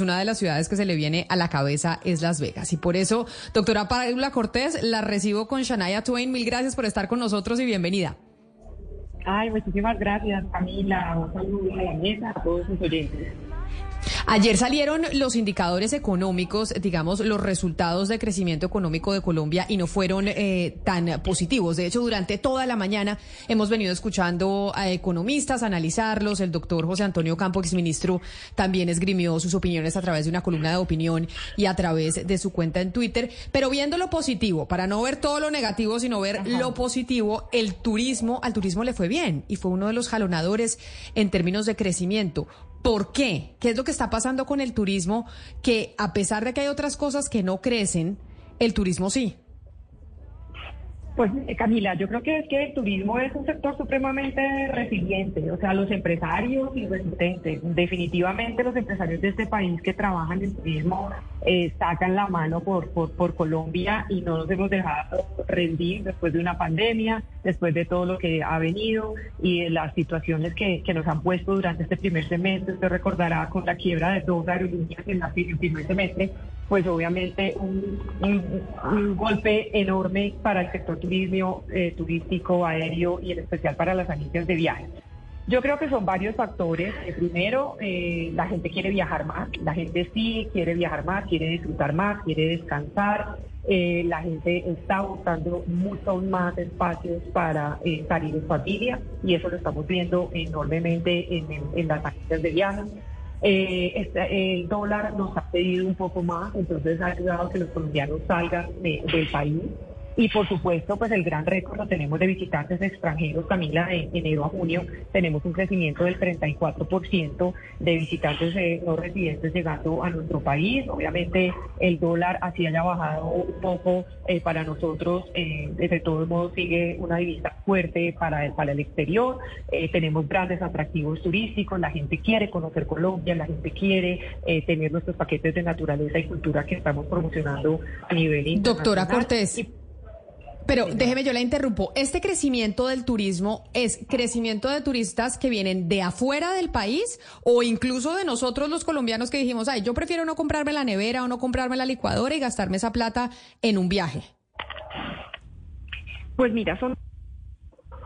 una de las ciudades que se le viene a la cabeza es Las Vegas. Y por eso, doctora Paula Cortés, la recibo con Shania Twain. Mil gracias por estar con nosotros y bienvenida. Ay, muchísimas gracias, Camila. Un saludo a la mesa, a todos sus oyentes. Ayer salieron los indicadores económicos, digamos, los resultados de crecimiento económico de Colombia y no fueron eh, tan positivos. De hecho, durante toda la mañana hemos venido escuchando a economistas analizarlos. El doctor José Antonio Campo, exministro, también esgrimió sus opiniones a través de una columna de opinión y a través de su cuenta en Twitter. Pero viendo lo positivo, para no ver todo lo negativo, sino ver lo positivo, el turismo, al turismo le fue bien y fue uno de los jalonadores en términos de crecimiento. ¿Por qué? ¿Qué es lo que está pasando con el turismo? Que a pesar de que hay otras cosas que no crecen, el turismo sí. Pues eh, Camila, yo creo que es que el turismo es un sector supremamente resiliente, o sea, los empresarios y resistentes. Definitivamente los empresarios de este país que trabajan en turismo eh, sacan la mano por, Colombia y no nos hemos dejado rendir después de una pandemia, después de todo lo que ha venido y de las situaciones que, nos han puesto durante este primer semestre. Usted recordará con la quiebra de dos aerolíneas en el primer semestre, pues obviamente un, golpe enorme para el sector turismo, eh, turístico, aéreo y en especial para las agencias de viajes. Yo creo que son varios factores. Eh, primero, eh, la gente quiere viajar más, la gente sí quiere viajar más, quiere disfrutar más, quiere descansar. la gente está buscando muchos más espacios para salir en familia y eso lo estamos viendo enormemente en, en las agencias de viajes. Eh, este, el dólar nos ha pedido un poco más, entonces ha ayudado a que los colombianos salgan del país. Y por supuesto, pues el gran récord lo tenemos de visitantes extranjeros, Camila, de enero a junio tenemos un crecimiento del 34% de visitantes eh, no residentes llegando a nuestro país. Obviamente el dólar así haya bajado un poco eh, para nosotros, eh, de todos modos sigue una divisa fuerte para el, para el exterior. tenemos grandes atractivos turísticos, la gente quiere conocer Colombia, la gente quiere tener nuestros paquetes de naturaleza y cultura que estamos promocionando a nivel internacional. Doctora Cortés. Pero déjeme, yo la interrumpo. ¿Este crecimiento del turismo es crecimiento de turistas que vienen de afuera del país o incluso de nosotros los colombianos que dijimos, ay, yo prefiero no comprarme la nevera o no comprarme la licuadora y gastarme esa plata en un viaje? Pues mira, son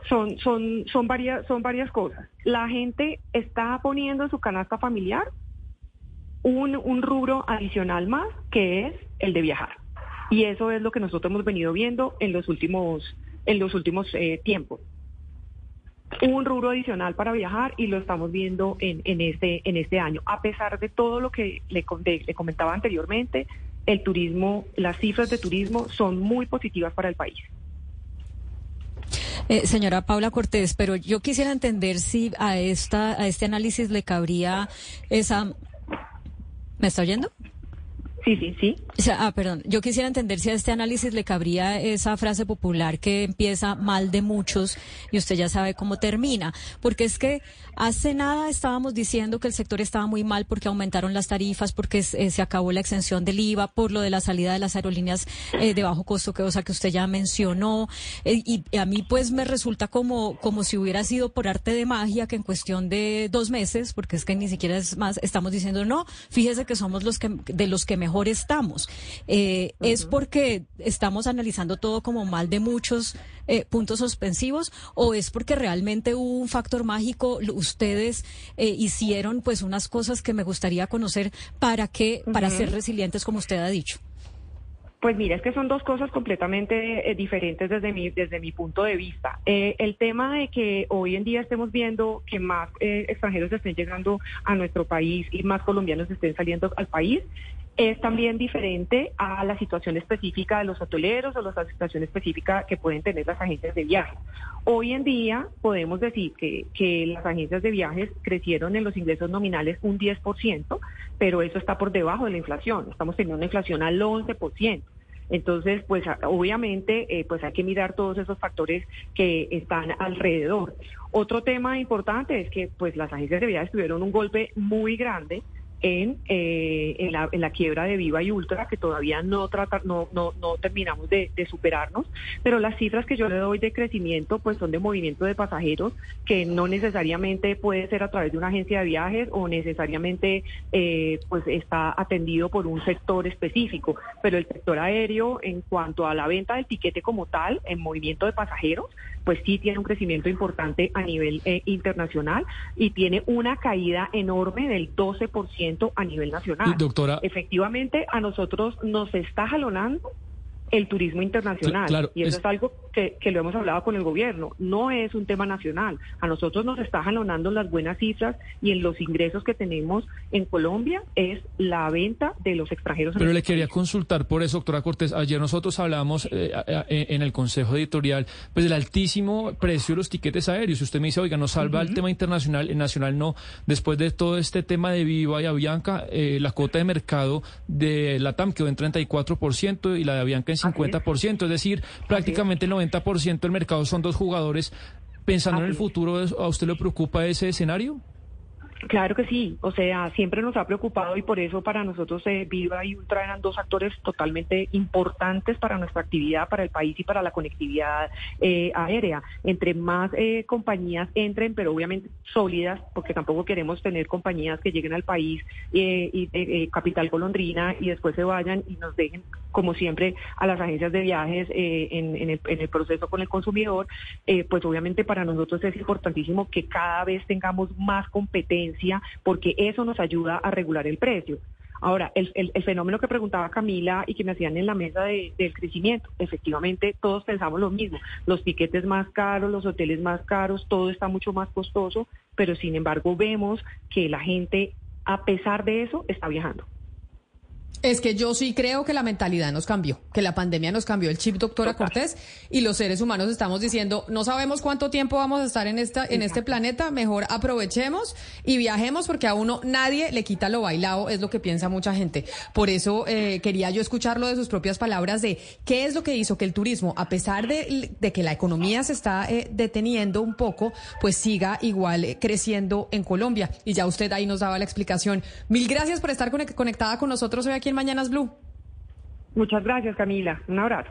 son, son, son, varias, son varias cosas. La gente está poniendo en su canasta familiar un, un rubro adicional más, que es el de viajar. Y eso es lo que nosotros hemos venido viendo en los últimos, en los últimos eh, tiempos. Un rubro adicional para viajar y lo estamos viendo en, en, este, en este año. A pesar de todo lo que le, le comentaba anteriormente, el turismo, las cifras de turismo son muy positivas para el país. Eh, señora Paula Cortés, pero yo quisiera entender si a esta a este análisis le cabría esa ¿Me está oyendo? Sí, sí, sí. ah, perdón. Yo quisiera entender si a este análisis le cabría esa frase popular que empieza mal de muchos y usted ya sabe cómo termina. Porque es que hace nada estábamos diciendo que el sector estaba muy mal porque aumentaron las tarifas, porque eh, se acabó la exención del IVA, por lo de la salida de las aerolíneas eh, de bajo costo, que, o sea, que usted ya mencionó. Eh, y a mí pues me resulta como, como si hubiera sido por arte de magia que en cuestión de dos meses, porque es que ni siquiera es más, estamos diciendo, no, fíjese que somos los que, de los que mejor estamos. Eh, ¿Es porque estamos analizando todo como mal de muchos eh, puntos suspensivos o es porque realmente hubo un factor mágico? Ustedes eh, hicieron pues unas cosas que me gustaría conocer para que, para ser resilientes como usted ha dicho. Pues mira, es que son dos cosas completamente diferentes desde mi, desde mi punto de vista. el tema de que hoy en día estemos viendo que más extranjeros estén llegando a nuestro país y más colombianos estén saliendo al país es también diferente a la situación específica de los hoteleros o la situación específica que pueden tener las agencias de viajes. Hoy en día podemos decir que, que las agencias de viajes crecieron en los ingresos nominales un 10%, pero eso está por debajo de la inflación. Estamos teniendo una inflación al 11%. Entonces, pues obviamente, eh, pues hay que mirar todos esos factores que están alrededor. Otro tema importante es que, pues las agencias de viajes tuvieron un golpe muy grande en, eh, en, la, quiebra de Viva y Ultra, que todavía no, trata, no, no, no terminamos de, de, superarnos, pero las cifras que yo le doy de crecimiento pues son de movimiento de pasajeros, que no necesariamente puede ser a través de una agencia de viajes o necesariamente eh, pues está atendido por un sector específico, pero el sector aéreo en cuanto a la venta del tiquete como tal, en movimiento de pasajeros, pues sí tiene un crecimiento importante a nivel eh, internacional y tiene una caída enorme del 12% a nivel nacional. Doctora. Efectivamente, a nosotros nos está jalonando el turismo internacional. y eso es, algo que, lo hemos hablado con el gobierno. No es un tema nacional. A nosotros nos está jalonando las buenas cifras y en los ingresos que tenemos en Colombia es la venta de los extranjeros. Pero le quería consultar por eso, doctora Cortés. Ayer nosotros hablábamos eh, en el Consejo Editorial pues del altísimo precio de los tiquetes aéreos. Usted me dice, oiga, nos salva el tema internacional, el nacional no. Después de todo este tema de Viva y Avianca, eh, la cuota de mercado de la TAM quedó en 34% y la de Avianca en 50%, es decir, prácticamente el 90% del mercado son dos jugadores. Pensando en el futuro, ¿a usted le preocupa ese escenario? Claro que sí, o sea, siempre nos ha preocupado y por eso para nosotros eh, Viva y Ultra eran dos actores totalmente importantes para nuestra actividad, para el país y para la conectividad eh, aérea. Entre más eh, compañías entren, pero obviamente sólidas, porque tampoco queremos tener compañías que lleguen al país y capital colondrina y después se vayan y nos dejen, como siempre, a las agencias de viajes en, el, proceso con el consumidor, pues obviamente para nosotros es importantísimo que cada vez tengamos más competencia porque eso nos ayuda a regular el precio. Ahora, el, fenómeno que preguntaba Camila y que me hacían en la mesa del crecimiento, efectivamente todos pensamos lo mismo, los piquetes más caros, los hoteles más caros, todo está mucho más costoso, pero sin embargo vemos que la gente, a pesar de eso, está viajando. Es que yo sí creo que la mentalidad nos cambió, que la pandemia nos cambió el chip, doctora Cortés, y los seres humanos estamos diciendo, no sabemos cuánto tiempo vamos a estar en esta, en este planeta, mejor aprovechemos y viajemos porque a uno nadie le quita lo bailado, es lo que piensa mucha gente. Por eso eh, quería yo escucharlo de sus propias palabras de qué es lo que hizo que el turismo, a pesar de, que la economía se está eh, deteniendo un poco, pues siga igual eh, creciendo en Colombia. Y ya usted ahí nos daba la explicación. Mil gracias por estar conectada con nosotros hoy aquí Mañanas Blue. Muchas gracias, Camila. Un abrazo.